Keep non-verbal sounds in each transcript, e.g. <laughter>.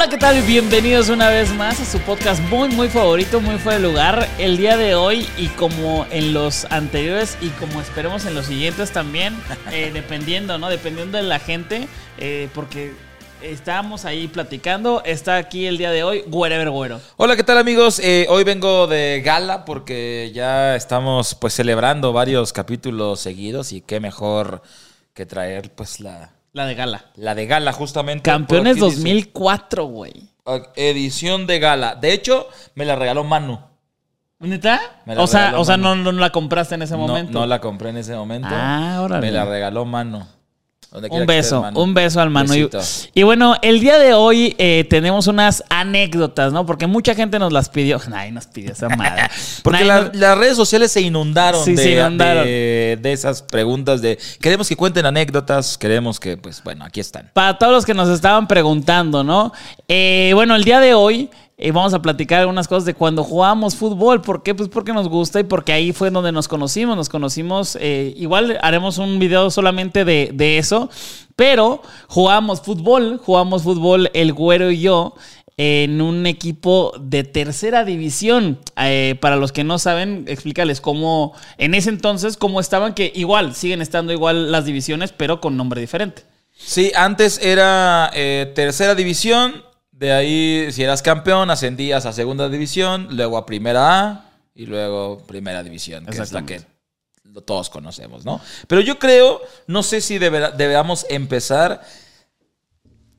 Hola, ¿qué tal? Bienvenidos una vez más a su podcast muy, muy favorito, muy fuera de lugar. El día de hoy, y como en los anteriores, y como esperemos en los siguientes también, <laughs> eh, dependiendo, ¿no? Dependiendo de la gente, eh, porque estábamos ahí platicando. Está aquí el día de hoy, Wherever Güero. Hola, ¿qué tal amigos? Eh, hoy vengo de gala porque ya estamos pues celebrando varios capítulos seguidos y qué mejor que traer pues la, La de gala. la de gala justamente. Campeones Por aquí dice, 2004, güey. Edición de gala. De hecho, me la regaló Manu. ¿Neta? O sea, o sea no, no la compraste en ese No, momento. no la compré en ese momento. Ah, órale. Me la regaló Manu. Un estés, beso, un beso al Manu. Y, y bueno, el día de hoy eh, tenemos unas anécdotas, ¿no? Porque mucha gente nos las pidió. <laughs> Nadie nos pidió esa madre. <laughs> Porque la- las redes sociales se inundaron, Sí, de, se inundaron. de- de esas preguntas de queremos que cuenten anécdotas, queremos que, pues bueno, aquí están. Para todos los que nos estaban preguntando, ¿no? Eh, bueno, el día de hoy eh, vamos a platicar algunas cosas de cuando jugábamos fútbol. ¿Por qué? Pues porque nos gusta y porque ahí fue donde nos conocimos. Nos conocimos, eh, igual haremos un video solamente de, de eso, pero jugamos fútbol, jugamos fútbol el güero y yo en un equipo de tercera división. Eh, para los que no saben, explícales cómo, en ese entonces, cómo estaban, que igual, siguen estando igual las divisiones, pero con nombre diferente. Sí, antes era eh, tercera división, de ahí si eras campeón ascendías a segunda división, luego a primera A y luego primera división, que es la que todos conocemos, ¿no? Pero yo creo, no sé si deberíamos empezar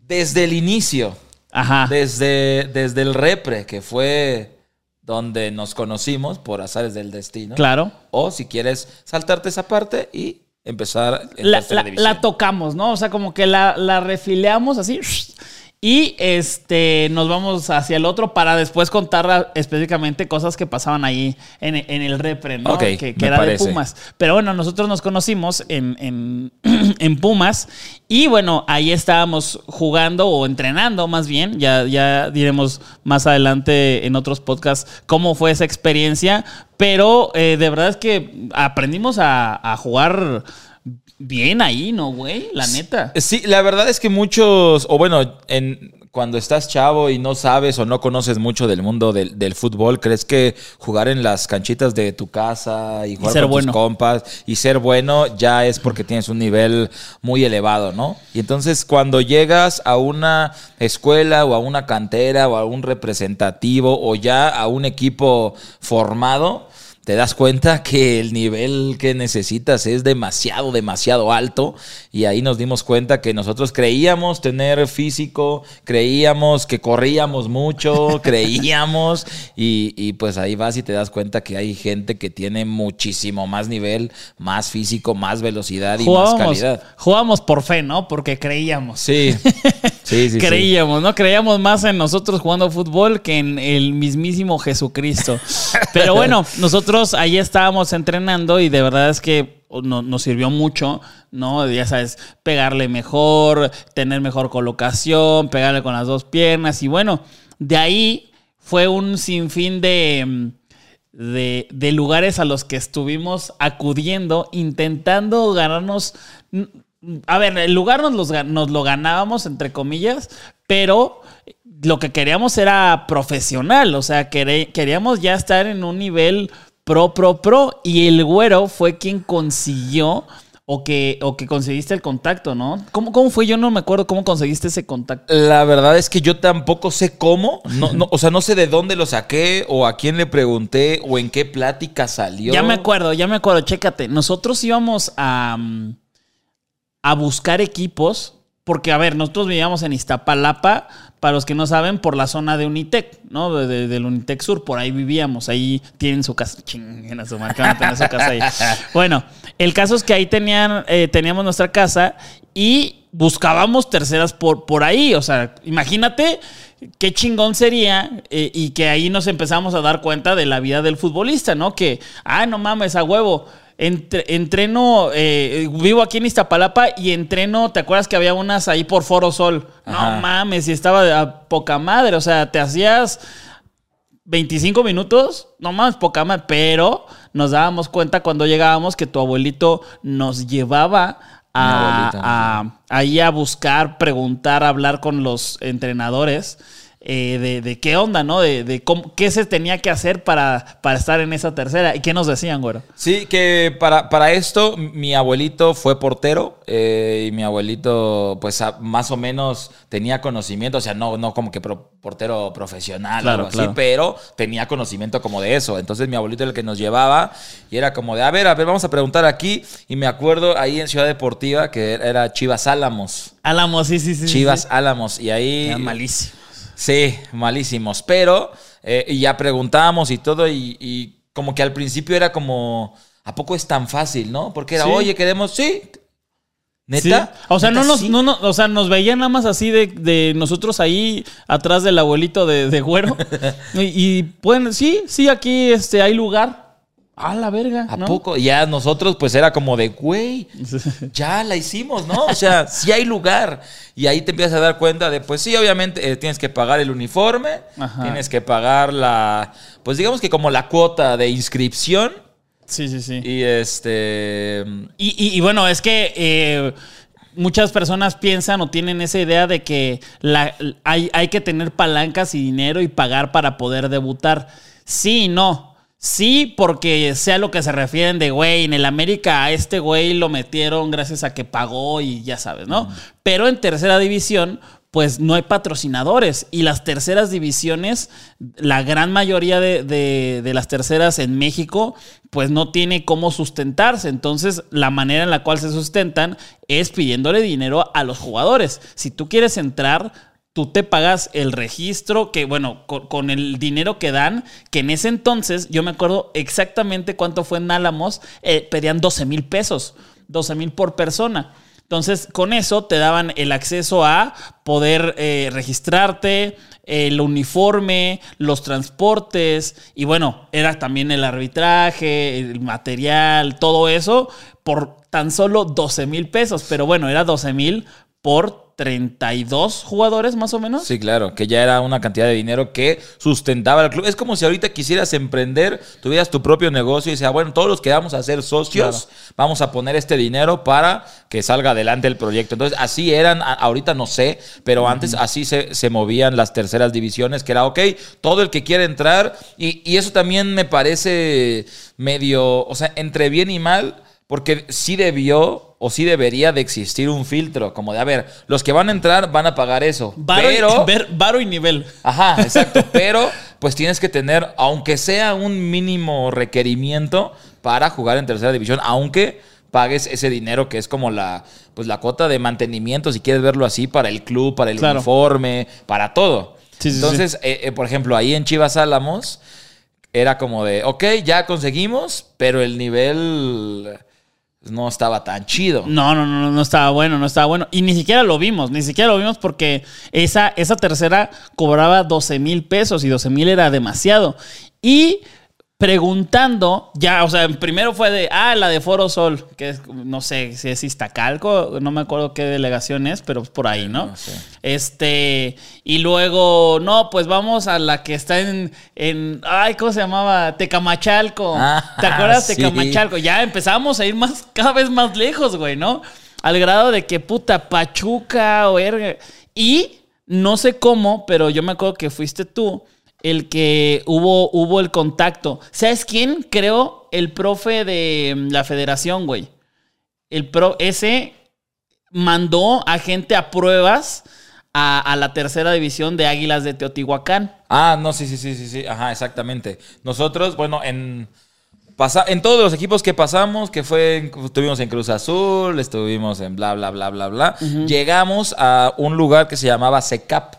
desde el inicio, Ajá. desde, desde el repre, que fue donde nos conocimos por azares del destino. Claro. O si quieres saltarte esa parte y empezar en La, la tocamos, ¿no? O sea, como que la, la refileamos así. <laughs> <laughs> Y este nos vamos hacia el otro para después contar específicamente cosas que pasaban ahí en, en el repre, ¿no? Ok, que que era parece. de Pumas. Pero bueno, nosotros nos conocimos en, en, <clears throat> en Pumas. Y bueno, ahí estábamos jugando o entrenando más bien. Ya, ya diremos más adelante en otros podcasts cómo fue esa experiencia. Pero eh, de verdad es que aprendimos a, a jugar bien ahí, ¿no, güey? La neta. Sí, la verdad es que muchos, o bueno, en, cuando estás chavo y no sabes o no conoces mucho del mundo del, del fútbol, crees que jugar en las canchitas de tu casa y jugar ser con bueno. tus compas y ser bueno ya es porque tienes un nivel muy elevado, ¿no? Y entonces cuando llegas a una escuela o a una cantera o a un representativo o ya a un equipo formado, te das cuenta que el nivel que necesitas es demasiado, demasiado alto. Y ahí nos dimos cuenta que nosotros creíamos tener físico, creíamos que corríamos mucho, <laughs> creíamos. Y, y pues ahí vas y te das cuenta que hay gente que tiene muchísimo más nivel, más físico, más velocidad y más calidad. jugábamos por fe, ¿no? Porque creíamos. Sí, <laughs> sí, sí. sí. Creíamos, ¿no? Creíamos más en nosotros jugando fútbol que en el mismísimo Jesucristo. <laughs> Pero bueno, nosotros ahí estábamos entrenando y de verdad es que no- nos sirvió mucho, ¿no? Ya sabes, pegarle mejor, tener mejor colocación, pegarle con las dos piernas y bueno, de ahí fue un sinfín de... mm, de, de lugares a los que estuvimos acudiendo, intentando ganarnos. A ver, el lugar nos, los nos lo ganábamos, entre comillas, pero lo que queríamos era profesional, o sea, queríamos ya estar en un nivel pro, pro, pro, y el güero fue quien consiguió. O que, o que conseguiste el contacto, ¿no? ¿Cómo, ¿Cómo fue? Yo no me acuerdo cómo conseguiste ese contacto. La verdad es que yo tampoco sé cómo, no, no, o sea, no sé de dónde lo saqué o a quién le pregunté o en qué plática salió. Ya me acuerdo, ya me acuerdo, chécate. Nosotros íbamos a, mm, a buscar equipos porque, a ver, nosotros vivíamos en Iztapalapa, para los que no saben, por la zona de Unitec, ¿no? De- del Unitec Sur, por ahí vivíamos, ahí tienen su casa. Chinguen a su su casa ahí. <laughs> Bueno, el caso es que ahí tenían, eh, teníamos nuestra casa y buscábamos terceras por, por ahí. O sea, imagínate qué chingón sería eh, y que ahí nos empezamos a dar cuenta de la vida del futbolista, ¿no? Que, ah, no mames, a huevo. Entre- entreno, eh, vivo aquí en Iztapalapa y entreno, ¿te acuerdas que había unas ahí por Foro Sol? Ajá. No mames, y estaba de a poca madre, o sea, te hacías 25 minutos, no más, poca madre, pero nos dábamos cuenta cuando llegábamos que tu abuelito nos llevaba a, a- ahí a buscar, preguntar, hablar con los entrenadores eh, de, de qué onda, ¿no? De, de cómo, qué se tenía que hacer para, para estar en esa tercera. ¿Y qué nos decían, güero? Sí, que para, para esto mi abuelito fue portero eh, y mi abuelito pues a- más o menos tenía conocimiento, o sea, no, no como que pro- portero profesional Claro, o algo así, claro. pero tenía conocimiento como de eso. Entonces mi abuelito era el que nos llevaba y era como de, a ver, a ver, vamos a preguntar aquí. Y me acuerdo ahí en Ciudad Deportiva que era Chivas Álamos. Álamos, sí, sí, sí. sí, Chivas sí. Álamos. Y ahí... Era malísimo. Sí, malísimos. Pero eh, y ya preguntábamos y todo, y, y como que al principio era como, ¿a poco es tan fácil, no? Porque era, Sí. oye, queremos, sí. Sí. ¿Neta? O sea, no ¿Neta nos, sí? no, no- o sea, nos veían nada más así de, de nosotros ahí atrás del abuelito de, de güero. <laughs> y, y pueden, sí, sí, aquí este, hay lugar. A la verga. ¿A ¿no? poco? Y ya nosotros, pues era como de, güey, <laughs> ya la hicimos, ¿no? O sea, sí hay lugar. Y ahí te empiezas a dar cuenta de, pues sí, obviamente eh, tienes que pagar el uniforme, Ajá. tienes que pagar la, pues digamos que como la cuota de inscripción. Sí, sí, sí. Y este. Y, y- y bueno, es que eh, muchas personas piensan o tienen esa idea de que la- hay, hay que tener palancas y dinero y pagar para poder debutar. Sí y no. Sí, porque sea lo que se refieren de, güey, en el América a este güey lo metieron gracias a que pagó y ya sabes, ¿no? Pero en tercera división, pues no hay patrocinadores. Y las terceras divisiones, la gran mayoría de, de- de las terceras en México, pues no tiene cómo sustentarse. Entonces, la manera en la cual se sustentan es pidiéndole dinero a los jugadores. Si tú quieres entrar, tú te pagas el registro, que bueno, con, el dinero que dan, que en ese entonces, yo me acuerdo exactamente cuánto fue en Álamos, eh, pedían 12 mil pesos, 12 mil por persona. Entonces, con eso te daban el acceso a poder eh, registrarte, el uniforme, los transportes y bueno, era también el arbitraje, el material, todo eso por tan solo 12 mil pesos. Pero bueno, era 12 mil por 32 jugadores más o menos. Sí, claro, que ya era una cantidad de dinero que sustentaba el club. Es como si ahorita quisieras emprender, tuvieras tu propio negocio y ah, bueno, todos los que vamos a ser socios, vamos a poner este dinero para que salga adelante el proyecto. Entonces, así eran, ahorita no sé, pero antes así se, se movían las terceras divisiones, que era, ok, todo el que quiere entrar, y, y eso también me parece medio, o sea, entre bien y mal. Porque sí debió o sí debería de existir un filtro, como de, a ver, los que van a entrar van a pagar eso. Varo, y- pero, <laughs> ver- varo y nivel. ajá, <laughs> exacto, pero pues tienes que tener, aunque sea un mínimo requerimiento para jugar en tercera división, aunque pagues ese dinero que es como la, pues la cuota de mantenimiento, si quieres verlo así, para el club, para el Claro. uniforme, para todo. Sí, sí, Entonces, eh, eh, por ejemplo, ahí en Chivas Álamos, era como de, ok, ya conseguimos, pero el nivel no estaba tan chido. No, no, no, no estaba bueno, no estaba bueno. Y ni siquiera lo vimos, ni siquiera lo vimos porque esa, esa tercera cobraba 12 mil pesos y 12 mil era demasiado. Y preguntando, ya, o sea, primero fue de, ah, la de Foro Sol, que es, no sé si es Iztacalco, no me acuerdo qué delegación es, pero por ahí, ¿no? No sé. Este, y luego, no, pues vamos a la que está en, en ay, ¿cómo se llamaba? Tecamachalco. Ah, ¿Te acuerdas sí. Tecamachalco? Ya empezamos a ir más, cada vez más lejos, güey, ¿no? Al grado de que puta Pachuca o erga. Y no sé cómo, pero yo me acuerdo que fuiste tú el que hubo, hubo el contacto. ¿Sabes quién? Creo el profe de mm, la federación, güey. El pro, ese mandó a gente a pruebas a, a la tercera división de Águilas de Teotihuacán. Ah, no, sí, sí, sí, sí, sí, ajá, exactamente. Nosotros, bueno, en pasa, en todos los equipos que pasamos, que fue, en- estuvimos en Cruz Azul, estuvimos en bla, bla, bla, bla, bla, llegamos a un lugar que se llamaba SECAP.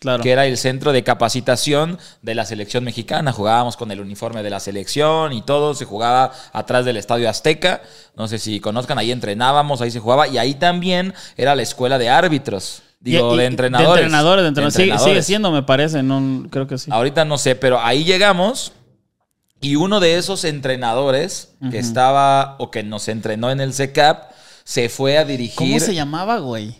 Claro. que era el centro de capacitación de la selección mexicana. Jugábamos con el uniforme de la selección y todo. Se jugaba atrás del Estadio Azteca. No sé si conozcan, ahí entrenábamos, ahí se jugaba. Y ahí también era la escuela de árbitros. Digo, Y- y- de entrenadores. De entrenadores, de entrenadores. Sigue- siendo, me parece. No, creo que sí. Ahorita no sé, pero ahí llegamos. Y uno de esos entrenadores que estaba o que nos entrenó en el CECAP se fue a dirigir. ¿Cómo se llamaba, güey?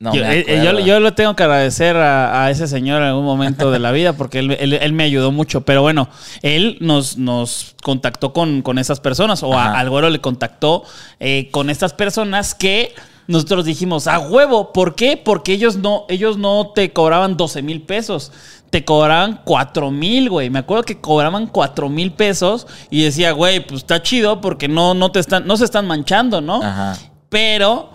No yo, eh, eh, yo- yo le tengo que agradecer a, a ese señor en algún momento de la vida porque él, él- él me ayudó mucho. Pero bueno, él nos, nos contactó con, con esas personas o a, al güero le contactó eh, con estas personas que nosotros dijimos, a huevo, ¿por qué? Porque ellos no, ellos no te cobraban 12 mil pesos. Te cobraban 4 mil, güey. Me acuerdo que cobraban 4 mil pesos y decía, güey, pues está chido porque no, no, te están, no se están manchando, ¿no? Ajá. Pero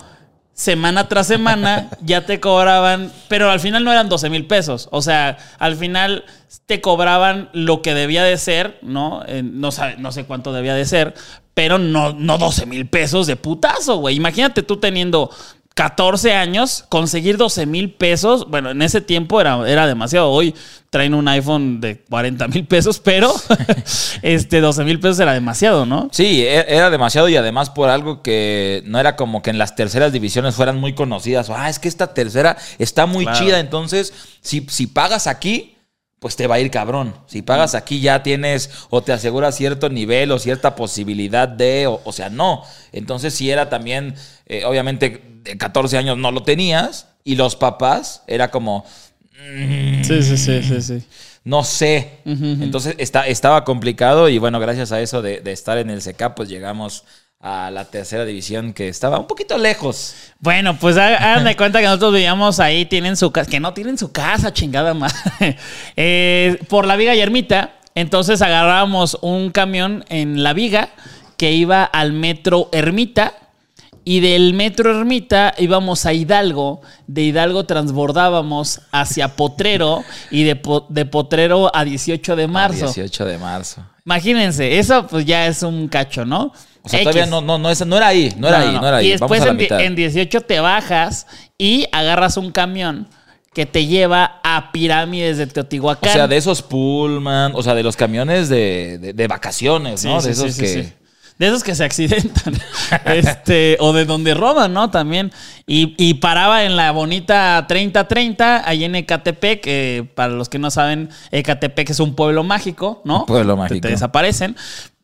semana tras semana ya te cobraban, pero al final no eran 12 mil pesos. O sea, al final te cobraban lo que debía de ser, ¿no? Eh, no, no sé cuánto debía de ser, pero no, no 12 mil pesos de putazo, güey. Imagínate tú teniendo 14 años, conseguir 12 mil pesos. Bueno, en ese tiempo era, era demasiado. Hoy traen un iPhone de 40 mil pesos, pero <laughs> este 12 mil pesos era demasiado, ¿no? Sí, e- era demasiado y además por algo que no era como que en las terceras divisiones fueran muy conocidas. Ah, es que esta tercera está muy Claro. chida, entonces si, si pagas aquí, pues te va a ir cabrón. Si pagas aquí ya tienes o te aseguras cierto nivel o cierta posibilidad de, o, o sea, no. Entonces sí era también, eh, obviamente, de 14 años no lo tenías y los papás era como, Sí, sí, sí, sí, sí. no sé. Entonces está, estaba complicado y bueno, gracias a eso de, de estar en el CK, pues llegamos a la tercera división que estaba un poquito lejos. Bueno, pues hagan de <laughs> cuenta que nosotros vivíamos ahí, tienen su casa, que no tienen su casa, chingada madre. <laughs> Eh, por la Viga y Ermita. Entonces agarrábamos un camión en la Viga que iba al metro Ermita. Y del metro Ermita íbamos a Hidalgo, de Hidalgo transbordábamos hacia Potrero y de, Po- de Potrero a 18 de marzo. 18 de marzo. Imagínense, eso pues ya es un cacho, ¿no? O sea, X. todavía no, no, no, esa- no era ahí, no era ahí, no, era ahí. Y después Vamos a la en, mitad. en 18 te bajas y agarras un camión que te lleva a pirámides de O Teotihuacán. sea, de esos Pullman, o sea, de los camiones de, de- de vacaciones, ¿no? sí, de sí, esos sí, que... De esos que se accidentan. <laughs> este, o de donde roban, ¿no? También. Y, y paraba en la bonita 3030, ahí en Ecatepec, que para los que no saben, Ecatepec es un pueblo mágico, ¿no? Un pueblo mágico. Te, desaparecen.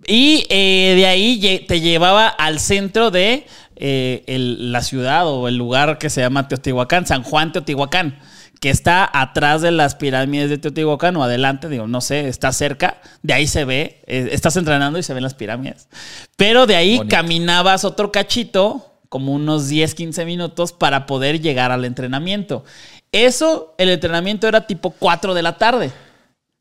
Y eh, de ahí te llevaba al centro de eh, el- la ciudad o el lugar que se llama Teotihuacán, San Juan Teotihuacán, que está atrás de las pirámides de Teotihuacán o adelante, digo, no sé, está cerca, de ahí se ve, eh, estás entrenando y se ven las pirámides. Pero de ahí Bonito. caminabas otro cachito, como unos 10, 15 minutos, para poder llegar al entrenamiento. Eso, el entrenamiento era tipo 4 de la tarde.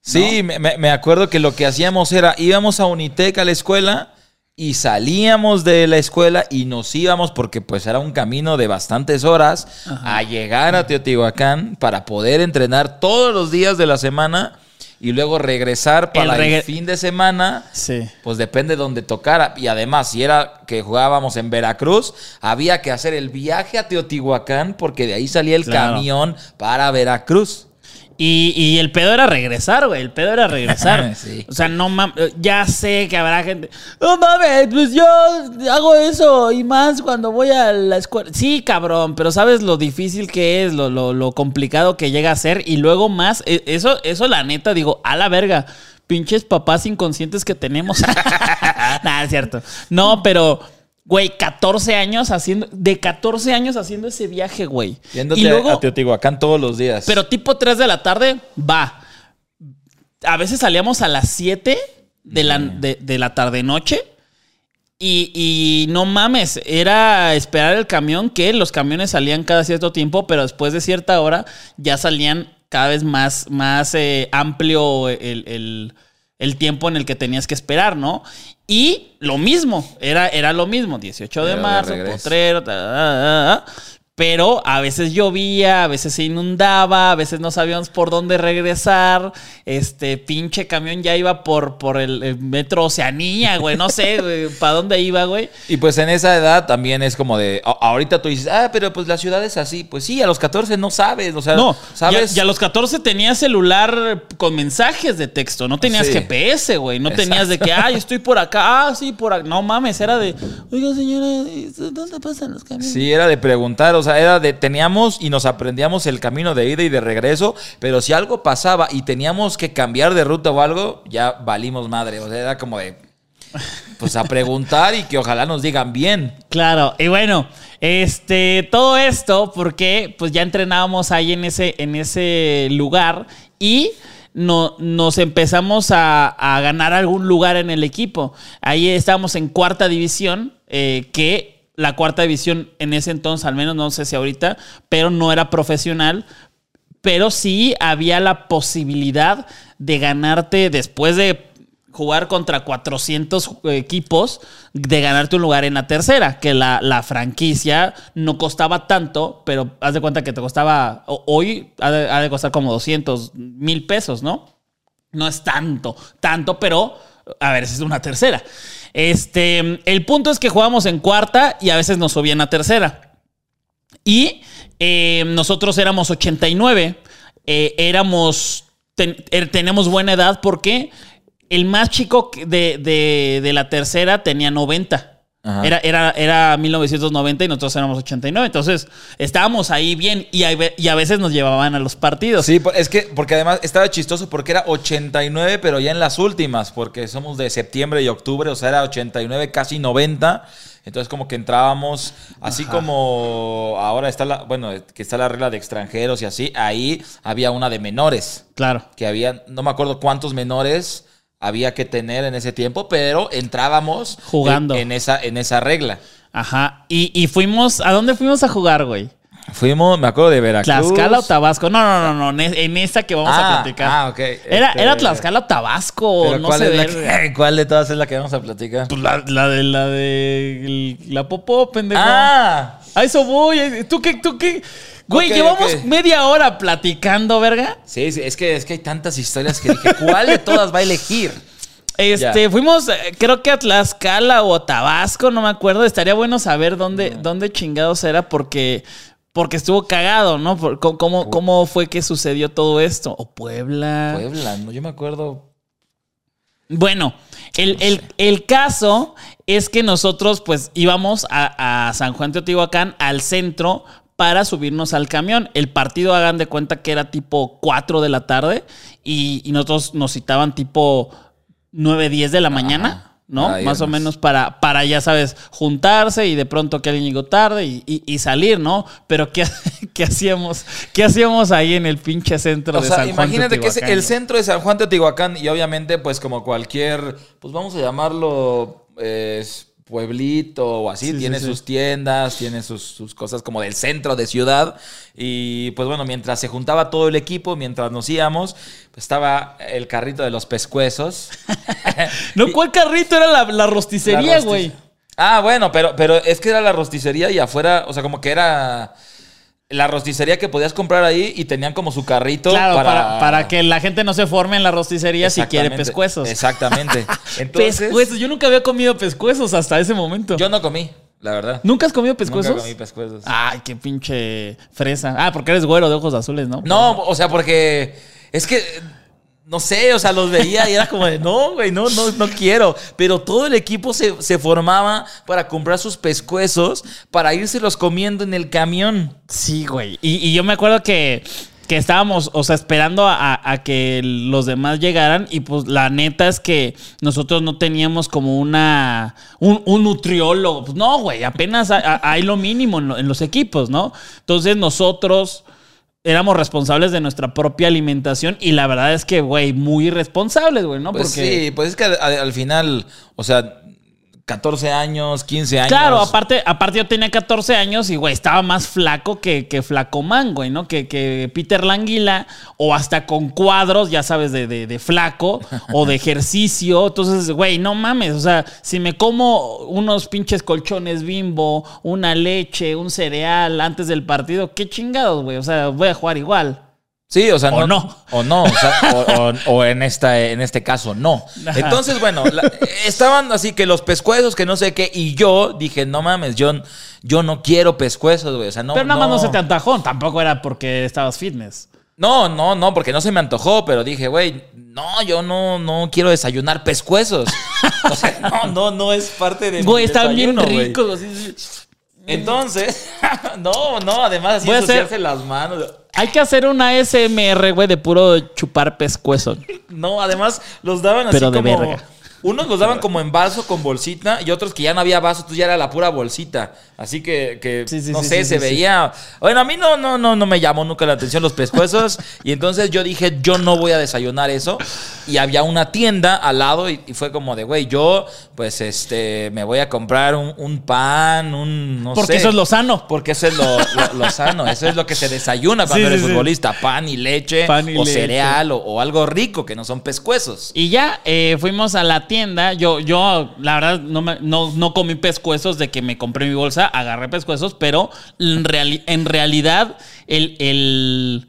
Sí, me, me- me acuerdo que lo que hacíamos era, íbamos a Unitec a la escuela y salíamos de la escuela y nos íbamos porque pues era un camino de bastantes horas a llegar a Teotihuacán para poder entrenar todos los días de la semana y luego regresar para el, regre- fin de semana. Sí. Pues depende de donde tocara. Y además, si era que jugábamos en Veracruz, había que hacer el viaje a Teotihuacán porque de ahí salía el Claro. camión para Veracruz. Y, y el pedo era regresar, güey. El pedo era <laughs> regresar. Sí. O sea, no mames. Ya sé que habrá gente. No mames, pues yo hago eso y más cuando voy a la escuela. Sí, cabrón, pero sabes lo difícil que es, lo, lo, lo complicado que llega a ser. Y luego más, e- eso, eso la neta, digo, a la verga. Pinches papás inconscientes que tenemos. <laughs> Nada, es cierto. No, pero. Güey, 14 años haciendo, de 14 años haciendo ese viaje, güey. Yéndote Y luego, a Teotihuacán todos los días. pero tipo 3 de la tarde, va. A veces salíamos a las 7 de la, de, de la tarde-noche. Y, y no mames, era esperar el camión, que los camiones salían cada cierto tiempo, pero después de cierta hora ya salían cada vez más, más eh, amplio el, el- el tiempo en el que tenías que esperar, ¿no? Y lo mismo, era, era lo mismo, 18 de de marzo, regreso. potrero, ta, ta, ta, pero a veces llovía, a veces se inundaba, a veces no sabíamos por dónde regresar. Este pinche camión ya iba por, por el, metro Oceanía, güey, no sé, para dónde iba, güey. Y pues en esa edad también es como de, ahorita tú dices, ah, pero pues la ciudad es así. Pues sí, a los 14 no sabes, o sea, no, sabes. Y a, los 14 tenías celular con mensajes de texto, no tenías GPS, güey, no tenías de que, ay, estoy por acá, ah, sí, por acá. No mames, era de, oiga, señora, ¿dónde pasan los camiones? Sí, era de preguntar, o sea, era de, teníamos y nos aprendíamos el camino de ida y de regreso, pero si algo pasaba y teníamos que cambiar de ruta o algo, ya valimos madre. O sea, era como de, pues a preguntar y que ojalá nos digan bien. Claro, y bueno, este, todo esto porque pues ya entrenábamos ahí en ese, en ese lugar y no, nos empezamos a, ganar algún lugar en el equipo. Ahí estábamos en cuarta división, eh, que la cuarta división en ese entonces, al menos no sé si ahorita, pero no era profesional. Pero sí había la posibilidad de ganarte después de jugar contra 400 equipos, de ganarte un lugar en la tercera, que la, franquicia no costaba tanto, pero haz de cuenta que te costaba, hoy ha de, costar como 200 mil pesos, ¿no? No es tanto, tanto, pero a ver, es una tercera. Este, el punto es que jugamos en cuarta y a veces nos subían a tercera. Y eh, nosotros éramos 89. Eh, éramos, er, tenemos buena edad porque el más chico de, de la tercera tenía 90. Era, era, era 1990 y nosotros éramos 89. Entonces, estábamos ahí bien y a, y a veces nos llevaban a los partidos. Sí, es que, porque además estaba chistoso porque era 89, pero ya en las últimas, porque somos de septiembre y octubre, o sea, era 89, casi 90. Entonces, como que entrábamos, así como ahora está la, bueno, que está la regla de extranjeros y así, ahí había una de menores. Claro. Que había, no me acuerdo cuántos menores había que tener en ese tiempo, pero entrábamos jugando en, esa, en esa regla. Ajá. Y, fuimos, ¿a dónde fuimos a jugar, güey? Fuimos, me acuerdo de Veracruz. Tlaxcala o Tabasco. No, no, no, no. En esa que vamos a ah, platicar. Ah, ok. Era, era este, Tlaxcala o Tabasco. no ¿cuál, sé es la <laughs> ¿Cuál de todas es la que vamos a platicar? Pues la, la de la de la popó, pendejo. Ah. A eso voy. ¿Tú qué? ¿Tú qué? Güey, llevamos media hora platicando, verga. Sí, sí, es que, es que hay tantas historias que dije, ¿cuál de todas va a elegir? Este, fuimos, eh, creo que a Tlaxcala o Tabasco, no me acuerdo. Estaría bueno saber dónde, dónde chingados era porque, porque estuvo cagado, ¿no? ¿Cómo, ¿Cómo fue que sucedió todo esto? ¿O Puebla? Puebla, no, yo me acuerdo. Bueno, el, caso es que nosotros pues íbamos a, a San Juan de Teotihuacán, al centro, para subirnos al camión. El partido, hagan de cuenta que era tipo 4 de la tarde y, nosotros nos citaban tipo 9, 10 de la mañana. ¿no? Más o menos para, para, ya sabes, juntarse y de pronto que alguien llegó tarde y, salir, ¿no? Pero ¿qué, <laughs> ¿qué, hacíamos? ¿Qué hacíamos ahí en el pinche centro de San Juan Imagínate que es el centro de San Juan de Teotihuacán y obviamente, pues como cualquier, pues vamos a llamarlo, pueblito o así, tiene sus tiendas, tiene sus, cosas como del centro de ciudad. Y pues bueno, mientras se juntaba todo el equipo, mientras nos íbamos, pues estaba el carrito de los pescuezos. <laughs> no, ¿cuál carrito? Era la, rosticería, güey. Ah, bueno, pero, pero es que era la rosticería y afuera, o sea, como que era la rosticería que podías comprar ahí y tenían como su carrito para... para... que la gente no se forme en la rosticería si quiere pescuezos. Exactamente. <laughs> pescuezos. Yo nunca había comido pescuezos hasta ese momento. Yo no comí, la verdad. ¿Nunca has comido pescuezos? Nunca comí pescuezos. Ay, qué pinche fresa. Ah, porque eres güero de ojos azules, ¿no? No, o sea, porque es que no sé, o sea, los veía y era como de, no, güey, no, no, no quiero. Pero todo el equipo se, formaba para comprar sus pescuezos, para los comiendo en el camión. Sí, güey. Y, yo me acuerdo que, estábamos, o sea, esperando a, que los demás llegaran y pues la neta es que nosotros no teníamos como una, un, nutriólogo. Pues no, güey, apenas hay, lo mínimo en los equipos, ¿no? Entonces nosotros éramos responsables de nuestra propia alimentación y la verdad es que, güey, muy irresponsables, güey, ¿no? Pues sí, pues es que al, final, o sea, 14 años, 15 años. Claro, aparte, aparte yo tenía 14 años y, güey, estaba más flaco que, que Flacomán, güey, ¿no? Que, que Peter Languila, o hasta con cuadros, ya sabes, de, de, de flaco <laughs> o de ejercicio. Entonces, güey, no mames, o sea, si me como unos pinches colchones bimbo, una leche, un cereal antes del partido, qué chingados, güey. O sea, voy a jugar igual. Sí, o sea, O no. no. O no, o, sea, o- o- en, esta, en este caso, no. Entonces, bueno, la- estaban así que los pescuezos, que no sé qué, y yo dije, no mames, yo, yo no quiero pescuezos, güey. O sea, no. Pero nada más no se te antojó, tampoco era porque estabas fitness. No, no, no, porque no se me antojó, pero dije, güey, no, yo no, no quiero desayunar pescuezos. <laughs> O sea, no, no, no es parte de mi Güey, están bien desayuno, güey. Entonces, <laughs> no, no, además así ensuciarse las manos. Hay que hacer una SMR, güey, de puro chupar pescuezo. No, además los daban así Pero de como. verga. Unos los daban como en vaso con bolsita y otros que ya no había vaso, entonces ya era la pura bolsita. Así que, que, Sí, sí, no sí, sé, se veía. Bueno, a mí no, no, no, no me llamó nunca la atención los pescuezos. <laughs> y entonces yo dije, yo no voy a desayunar eso. Y había una tienda al lado y, y fue como de, güey, yo, pues, este, me voy a comprar un, un pan, un. No Porque sé. eso es lo sano. Porque eso es lo, lo- lo sano, eso es lo que se desayuna <laughs> cuando eres futbolista, pan y leche, Pan y o leche. cereal, o, o algo rico que no son pescuezos. Y ya eh, fuimos a la tienda. Yo, yo la verdad, no, me- no, no comí pescuezos de que me compré mi bolsa, agarré pescuezos, pero en, reali- en realidad el, el,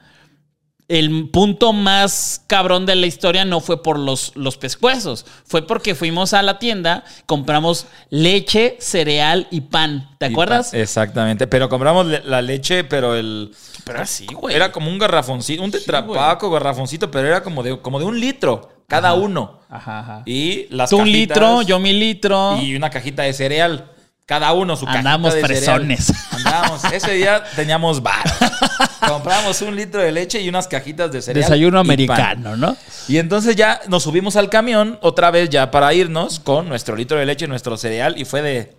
el punto más cabrón de la historia no fue por los, los pescuezos, fue porque fuimos a la tienda, compramos leche, cereal y pan. ¿Te Y acuerdas? Exactamente, pero compramos le- la leche, pero el... Pero así, güey. Era como un garrafoncito, un tetrapaco, garrafoncito, pero era como de, como de un litro cada uno. Ajá, ajá. Y las Tú un litro, yo mi litro. Y una cajita de cereal. Cada uno su cajita Andamos de cereal. fresones. Andábamos. <laughs> Ese día teníamos bar. <laughs> Compramos un litro de leche y unas cajitas de cereal. Desayuno y americano, ¿no? Y entonces ya nos subimos al camión otra vez ya para irnos con nuestro litro de leche y nuestro cereal. Y fue de,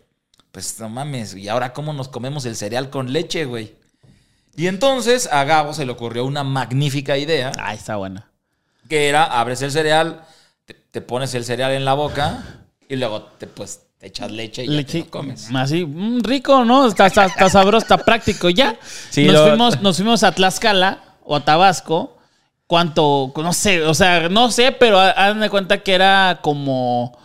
pues no mames, ¿y ahora cómo nos comemos el cereal con leche, güey? Y entonces a Gabo se le ocurrió una magnífica idea, Ay, está buena. Que era, abres el cereal, te, te pones el cereal en la boca y luego te, pues, te echas leche y ya te Leche, lo comes. Así, mm, rico, ¿no? Está, está, está sabroso, está práctico. Ya. Sí, nos, lo- fuimos, nos fuimos a Tlaxcala o a Tabasco. ¿Cuánto? No sé, o sea, no sé, pero ha- hazme cuenta que era como.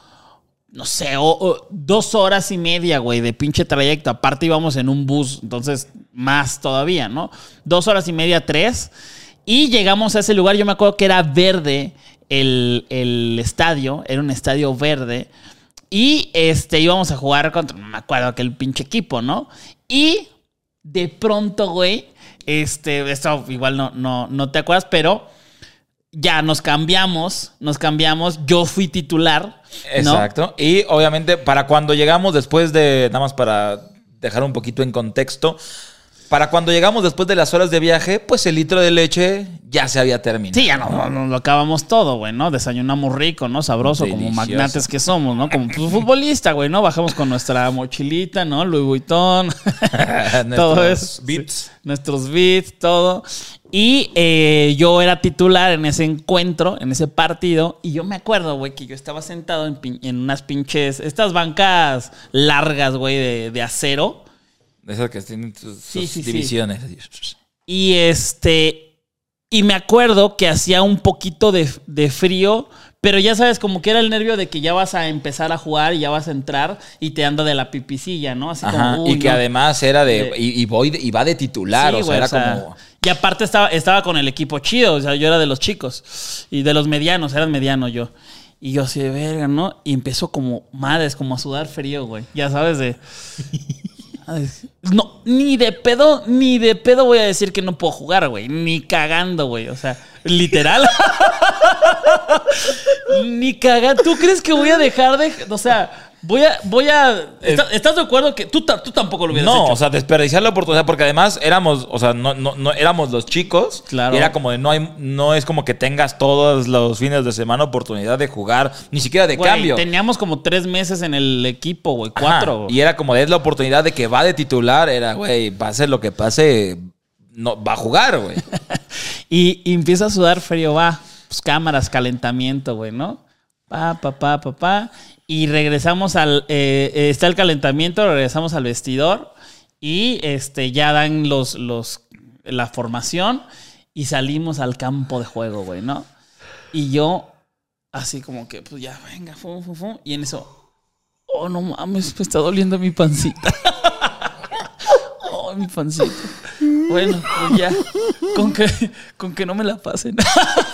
No sé, o- o dos horas y media, güey, de pinche trayecto. Aparte íbamos en un bus, entonces más todavía, ¿no? Dos horas y media, tres. Y llegamos a ese lugar, yo me acuerdo que era verde el, el estadio, era un estadio verde. Y este, íbamos a jugar contra, no me acuerdo, aquel pinche equipo, ¿no? Y de pronto, güey, este, esto igual no, no, no te acuerdas, pero ya nos cambiamos, nos cambiamos. Yo fui titular. Exacto. Y obviamente para cuando llegamos después de, nada más para dejar un poquito en contexto, para cuando llegamos después de las horas de viaje, pues el litro de leche ya se había terminado. Sí, ya nos no, no, lo acabamos todo, güey, ¿no? Desayunamos rico, ¿no? Sabroso, como magnates que somos, ¿no? Como pues, futbolista, güey, ¿no? Bajamos con nuestra mochilita, ¿no? Louis Vuitton. <laughs> todo Nuestros eso. beats. nuestros beats, todo. Y eh, yo era titular en ese encuentro, en ese partido. Y yo me acuerdo, güey, que yo estaba sentado en, unas pinches, estas bancas largas, güey, de, de acero. Esas que tienen sus, Sí, sus sí, sí. divisiones. Y este. Y me acuerdo que hacía un poquito de, de frío, pero ya sabes, como que era el nervio de que ya vas a empezar a jugar y ya vas a entrar y te anda de la pipicilla, ¿no? Así Ajá, como. y que no. además era de. Y, y voy y va de titular, Sí, o sea, era o sea, como. Y aparte estaba, estaba con el equipo chido, o sea, yo era de los chicos y de los medianos, eran mediano yo. Y yo así de verga, ¿no? Y empezó como, madres, como a sudar frío, güey. Ya sabes, de... No, ni de pedo, ni de pedo voy a decir que no puedo jugar, güey. Ni cagando, güey. O sea, literal. <laughs> ni cagando. ¿Tú crees que voy a dejar de...? O sea, voy a... Voy a ¿Estás, estás de acuerdo que tú, tú tampoco lo hubieras No, hecho? o sea, desperdiciar la oportunidad, porque además éramos, o sea, no, no, no éramos los chicos. Claro. Y era como de no hay, no es como que tengas todos los fines de semana oportunidad de jugar, ni siquiera de Güey, cambio. Teníamos como tres meses en el equipo, güey. Ajá, Cuatro. güey. Y era como de es la oportunidad de que va de titular, era, güey, pase lo que pase, no, va a jugar, güey. <laughs> Y, y empieza a sudar frío, va. Pues cámaras, calentamiento, güey, ¿no? Pa, pa, pa, pa, pa. Y regresamos al. eh, eh, está el calentamiento, regresamos al vestidor. Y este, ya dan los, los, la formación. Y salimos al campo de juego, güey, ¿no? Y yo, así como que, pues ya, venga, fum, fum, fum. Y en eso, oh, no mames, me está doliendo mi pancita. <laughs> oh, mi pancita. Bueno, pues ya, <laughs> con que, con que no me la pasen.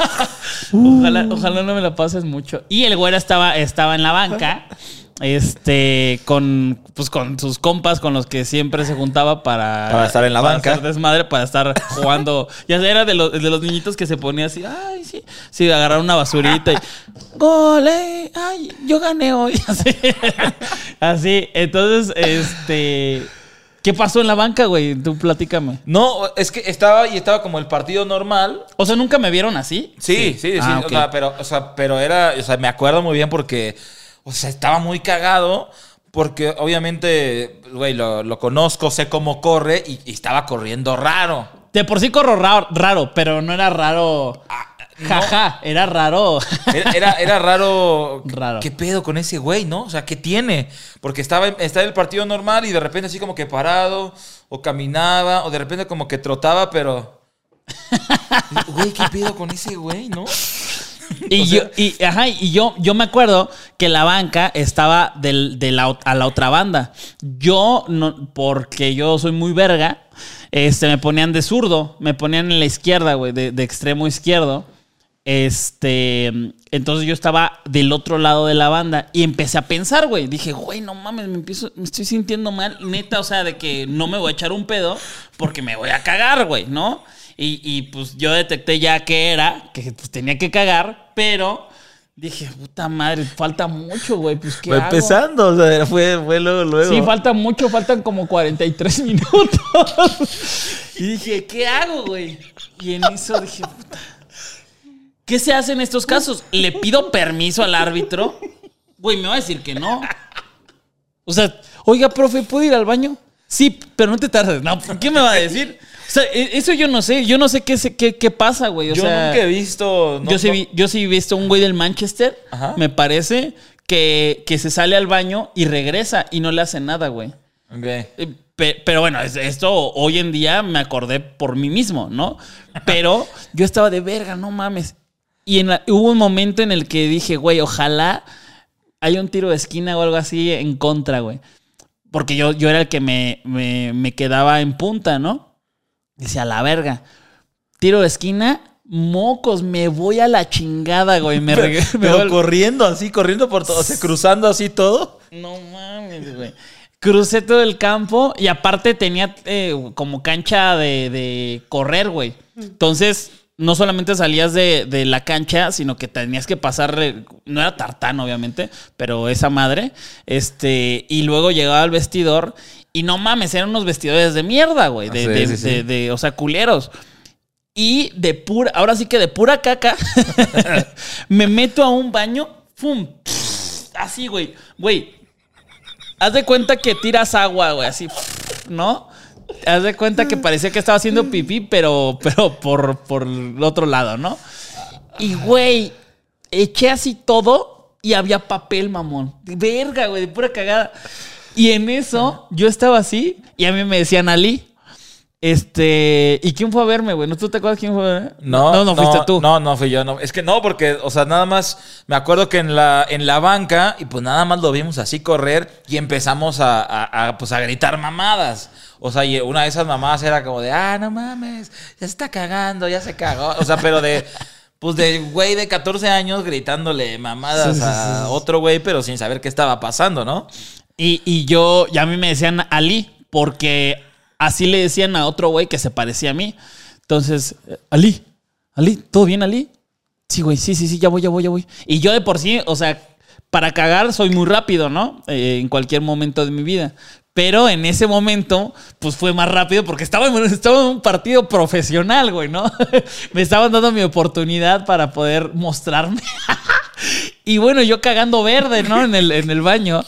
<laughs> ojalá, ojalá no me la pases mucho. Y el güero estaba, estaba en la banca. Este, con, pues con sus compas con los que siempre se juntaba para, Para estar en la para banca. hacer desmadre, para estar jugando. Ya era de los, de los niñitos que se ponía así, ay, sí, sí, agarrar una basurita y gol, eh, ay, yo gané hoy. <laughs> Así, así. entonces, este, ¿qué pasó en la banca, güey? Tú platícame. No, es que estaba y estaba como el partido normal. O sea, ¿nunca me vieron así? Sí, sí, sí. Ah, o sea, pero, o sea, pero era, o sea, me acuerdo muy bien porque, o sea, estaba muy cagado. Porque obviamente, güey, lo, lo conozco, sé cómo corre y, y estaba corriendo raro. De por sí corro raro, raro pero no era raro. Ah, Jaja, era raro. Era, era, era raro. <laughs> Raro. ¿Qué pedo con ese güey, no? O sea, ¿qué tiene? Porque estaba, estaba en el partido normal y de repente así como que parado, o caminaba, o de repente como que trotaba, pero. <laughs> Güey, ¿qué pedo con ese güey, no? Y, <laughs> O yo, y, ajá, y yo, yo me acuerdo que la banca estaba del- de la, a la otra banda. Yo, no, porque yo soy muy verga, este, me ponían de zurdo, me ponían en la izquierda, güey, de, de extremo izquierdo. Este, entonces yo estaba del otro lado de la banda y empecé a pensar, güey. Dije, güey, no mames, me empiezo, me estoy sintiendo mal, neta, o sea, de que no me voy a echar un pedo porque me voy a cagar, güey, ¿no? Y, y, pues yo detecté ya que era, que pues tenía que cagar, pero dije, puta madre, falta mucho, güey, pues qué Fue hago? empezando, o sea, fue, fue luego, luego. Sí, falta mucho, faltan como 43 <laughs> minutos. <laughs> y dije, ¿qué hago, güey? Y en eso dije, puta. ¿Qué se hace en estos casos? ¿Le pido permiso al árbitro? Güey, me va a decir que no. O sea, oiga, profe, ¿puedo ir al baño? Sí, pero no te tardes. No, ¿qué me va a decir? O sea, e- eso yo no sé. Yo no sé qué, se- qué, qué pasa, güey. O Yo sea, nunca he visto. no- yo, sí no- vi, yo sí he visto un güey del Manchester, Ajá. me parece, que, que se sale al baño y regresa y no le hace nada, güey. Ok. Eh, pe- Pero bueno, es- esto hoy en día me acordé por mí mismo, ¿no? Pero yo estaba de verga, no mames. Y en la- hubo un momento en el que dije, güey, ojalá haya un tiro de esquina o algo así en contra, güey. Porque yo, yo era el que me, me, me quedaba en punta, ¿no? Dice, a la verga. Tiro de esquina, mocos, me voy a la chingada, güey. Me, <laughs> Pero, regué- me pero voy al- corriendo así, corriendo por todo, o sea, cruzando así todo. no mames, güey. Crucé todo el campo y aparte tenía eh, como cancha de, de correr, güey. Entonces, no solamente salías de, de la cancha, sino que tenías que pasar, eh, no era tartán, obviamente, pero esa madre. Este, y luego llegaba al vestidor y no mames, eran unos vestidores de mierda, güey. De, Ah, de- sí, sí. de- de- o sea, culeros. Y de pura, ahora sí que de pura caca, <laughs> me meto a un baño, ¡pum! Así, güey. Güey, haz de cuenta que tiras agua, güey, así, ¿no? Haz de cuenta que parecía que estaba haciendo pipí, pero, pero por, por el otro lado, ¿no? Y, güey, eché así todo y había papel, mamón. De verga, güey, de pura cagada. Y en eso, yo estaba así y a mí me decían Ali. Este, ¿y quién fue a verme, güey? ¿No tú te acuerdas quién fue a verme? No, no, no fuiste tú. No, no fui yo. No. Es que no, porque, o sea, nada más me acuerdo que en la, en la banca, y pues nada más lo vimos así correr y empezamos a, a- a, pues, a gritar mamadas. O sea, y una de esas mamadas era como de, ah, no mames, ya se está cagando, ya se cagó. O sea, pero de, pues de güey de 14 años gritándole mamadas Sí, sí, a otro güey, pero sin saber qué estaba pasando, ¿no? Y, y yo, y a mí me decían Ali, porque así le decían a otro güey que se parecía a mí. Entonces, eh, Ali, Ali, ¿todo bien, Ali? Sí, güey, sí, sí, sí, ya voy, ya voy, ya voy. Y yo de por sí, o sea, para cagar soy muy rápido, ¿no? Eh, en cualquier momento de mi vida. Pero en ese momento, pues fue más rápido porque estaba en, estaba en un partido profesional, güey, ¿no? <laughs> me estaban dando mi oportunidad para poder mostrarme. <laughs> y bueno, yo cagando verde, ¿no? En el, en el baño.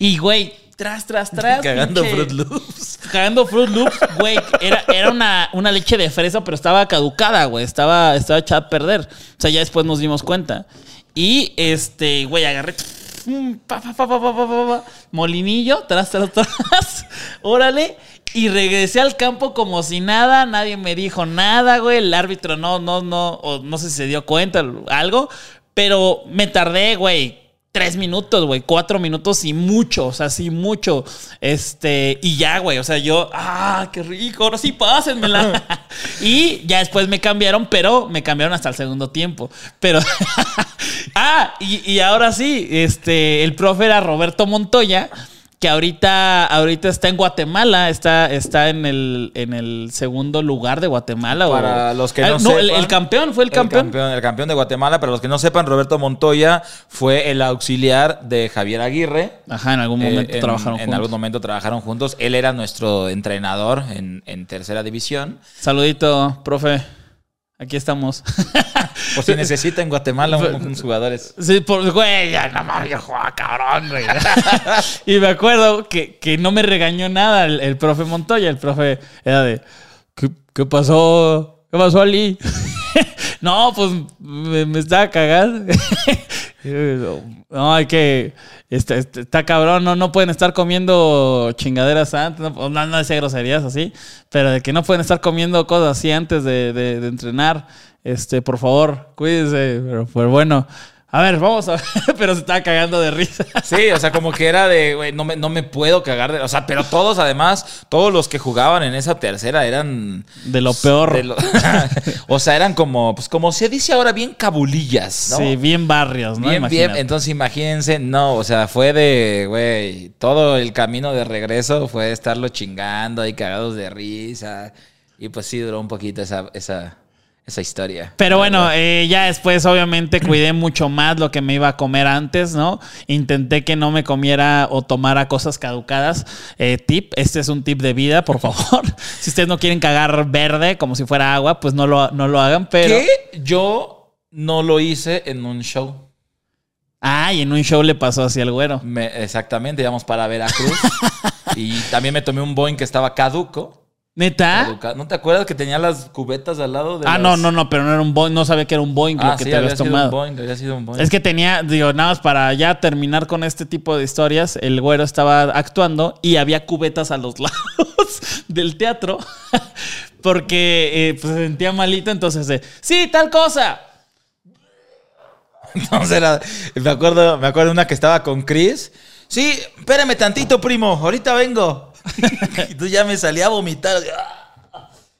Y, güey, tras, tras, tras. Cagando pinche- Fruit Loops. Cagando Fruit Loops, güey. Era, era una, una leche de fresa, pero estaba caducada, güey. Estaba, estaba echada a perder. O sea, ya después nos dimos cuenta. Y, este, güey, agarré pa, pa, pa, molinillo, tras, tras, tras, <laughs> órale. Y regresé al campo como si nada, nadie me dijo nada, güey. El árbitro no, no, no, o no sé si se dio cuenta, algo. Pero me tardé, güey Tres minutos, güey, cuatro minutos y mucho, o sea, sí, mucho. Este, y ya, güey, o sea, yo, ah, qué rico, ahora sí pásenmela. <laughs> y ya después me cambiaron, pero me cambiaron hasta el segundo tiempo. Pero, <laughs> ah, y, y ahora sí, este, el profe era Roberto Montoya que ahorita, ahorita está en Guatemala, está, está en, el, en el segundo lugar de Guatemala. Para o, los que Ah, no, el, sepan, el campeón, fue el, campeón. El campeón de Guatemala, para los que no sepan, Roberto Montoya fue el auxiliar de Javier Aguirre. Ajá, en algún momento Eh, en- trabajaron En juntos. algún momento trabajaron juntos. Él era nuestro entrenador en, en tercera división. Saludito, profe. Aquí estamos. Por si necesita en Guatemala un- unos jugadores. Sí, por, güey, ya no mames, yo jugaba cabrón, güey. <laughs> y me acuerdo que, que no me regañó nada el, el profe Montoya. El profe era de, ¿qué, qué pasó? ¿Qué pasó, Ali? <laughs> no, pues me, me estaba cagando. <laughs> no, hay que. Está, está- está cabrón, no, no pueden estar comiendo chingaderas antes. No, no, no decía groserías así, pero de que no pueden estar comiendo cosas así antes de, de- de entrenar. Este, por favor, cuídense. Pero bueno. A ver, vamos a ver. <laughs> pero se estaba cagando de risa. Sí, o sea, como que era de, güey, no me, no me puedo cagar de... O sea, pero todos además, todos los que jugaban en esa tercera eran... De lo peor. de lo- <laughs> o sea, eran como, pues como se dice ahora, bien cabulillas, ¿no? Sí, bien barrios, ¿no? Bien. Entonces imagínense, no, o sea, fue de, güey, todo el camino de regreso fue estarlo chingando y cagados de risa. Y pues sí duró un poquito esa, esa, esa historia. Pero bueno, eh, ya después obviamente cuidé mucho más lo que me iba a comer antes, ¿no? Intenté que no me comiera o tomara cosas caducadas. Eh, tip, este es un tip de vida, por favor. <laughs> si ustedes no quieren cagar verde como si fuera agua, pues no lo, no lo hagan, pero... Que yo no lo hice en un show. Ah, y en un show le pasó así al güero. Me- exactamente, íbamos para Veracruz. <laughs> y también me tomé un Boeing que estaba caduco. ¿Neta? ¿No te acuerdas que tenía las cubetas al lado de Ah, las- no, no, no, pero no era un Boeing, no sabía que era un Boeing Ah, lo que sí, te había habías sido tomado. un Boeing, había sido un Boeing. Es que tenía, digo, nada más para ya terminar con este tipo de historias, el güero estaba actuando y había cubetas a los <laughs> lados del teatro <laughs> porque eh, pues, se sentía malito, entonces, de, sí, tal cosa. <laughs> Entonces era, me acuerdo, me acuerdo una que estaba con Chris. Sí, espérame tantito, primo, ahorita vengo. <laughs> y tú ya me salía a vomitar.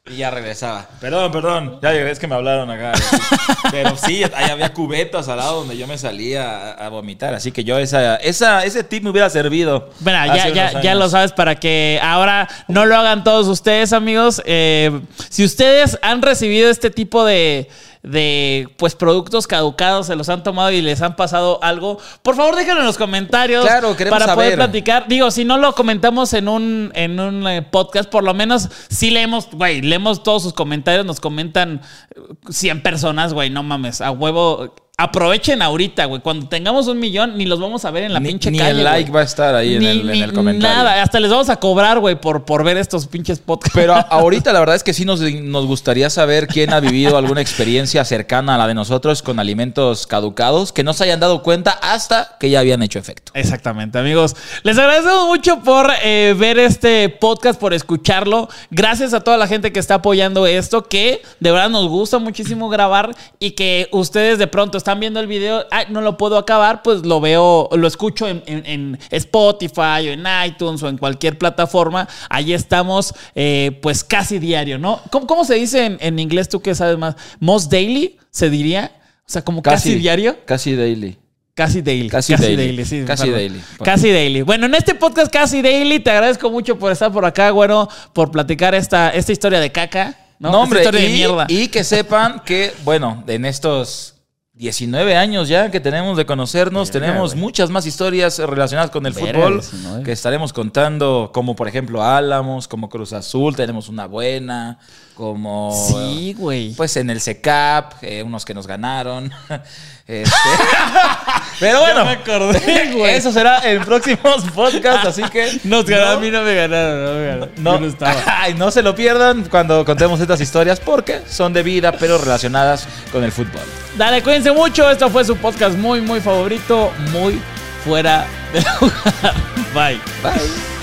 Y ya regresaba. Perdón, perdón. Ya llegué, es que me hablaron acá. <laughs> Pero sí, ahí había cubetas al lado donde yo me salía a, a vomitar. Así que yo esa, esa, ese tip me hubiera servido. Bueno, ya, ya, ya lo sabes para que ahora no lo hagan todos ustedes, amigos. Eh, si ustedes han recibido este tipo de, de pues productos caducados, se los han tomado y les han pasado algo, por favor déjenlo en los comentarios Claro, queremos para poder saber. platicar. Digo, si no lo comentamos en un, en un eh, podcast, por lo menos sí leemos, güey, leemos todos sus comentarios, nos comentan eh, 100 personas, güey, no mames, a huevo. Aprovechen ahorita, güey. Cuando tengamos un millón, ni los vamos a ver en la Ni- pinche ni calle. el like güey. va a estar ahí en Ni- el- en ni el comentario. Nada, hasta les vamos a cobrar, güey, por, por ver estos pinches podcasts. Pero <laughs> ahorita la verdad es que sí nos, nos gustaría saber quién ha vivido alguna experiencia cercana a la de nosotros con alimentos caducados que no se hayan dado cuenta hasta que ya habían hecho efecto. Exactamente, amigos. Les agradecemos mucho por eh, ver este podcast, por escucharlo. Gracias a toda la gente que está apoyando esto, que de verdad nos gusta muchísimo grabar y que ustedes de pronto están viendo el video, "Ay, no lo puedo acabar, pues lo veo, lo escucho en, en- en Spotify o en iTunes o en cualquier plataforma. Allí estamos, eh, pues casi diario, ¿no? ¿Cómo, cómo se dice en, en inglés tú que sabes más? ¿Most daily? ¿Se diría? O sea, como casi, diario. Casi daily. Casi daily. Casi daily. sí. Casi perdón. daily. Casi daily. Bueno, en este podcast Casi Daily te agradezco mucho por estar por acá, bueno, por platicar esta, esta historia de caca. No, No, hombre, Esta historia y, de mierda. y que sepan que, bueno, en estos 19 años ya que tenemos de conocernos, Verga, tenemos güey. muchas más historias relacionadas con el Verga, fútbol 19. que estaremos contando, como por ejemplo Álamos, como Cruz Azul, tenemos una buena, como... Sí, güey. Pues en el CECAP, eh, unos que nos ganaron. <laughs> Este, <laughs> Pero bueno, me acordé, <laughs> güey. eso será en próximos podcasts, así que... Nos ganaron, no- a mí no me ganaron, no me ganaron. no, estaba. Ay, no se lo pierdan cuando contemos estas historias porque son de vida, pero relacionadas con el fútbol. Dale, cuídense mucho. Esto fue su podcast muy, muy favorito. Muy fuera del lugar. Bye. Bye.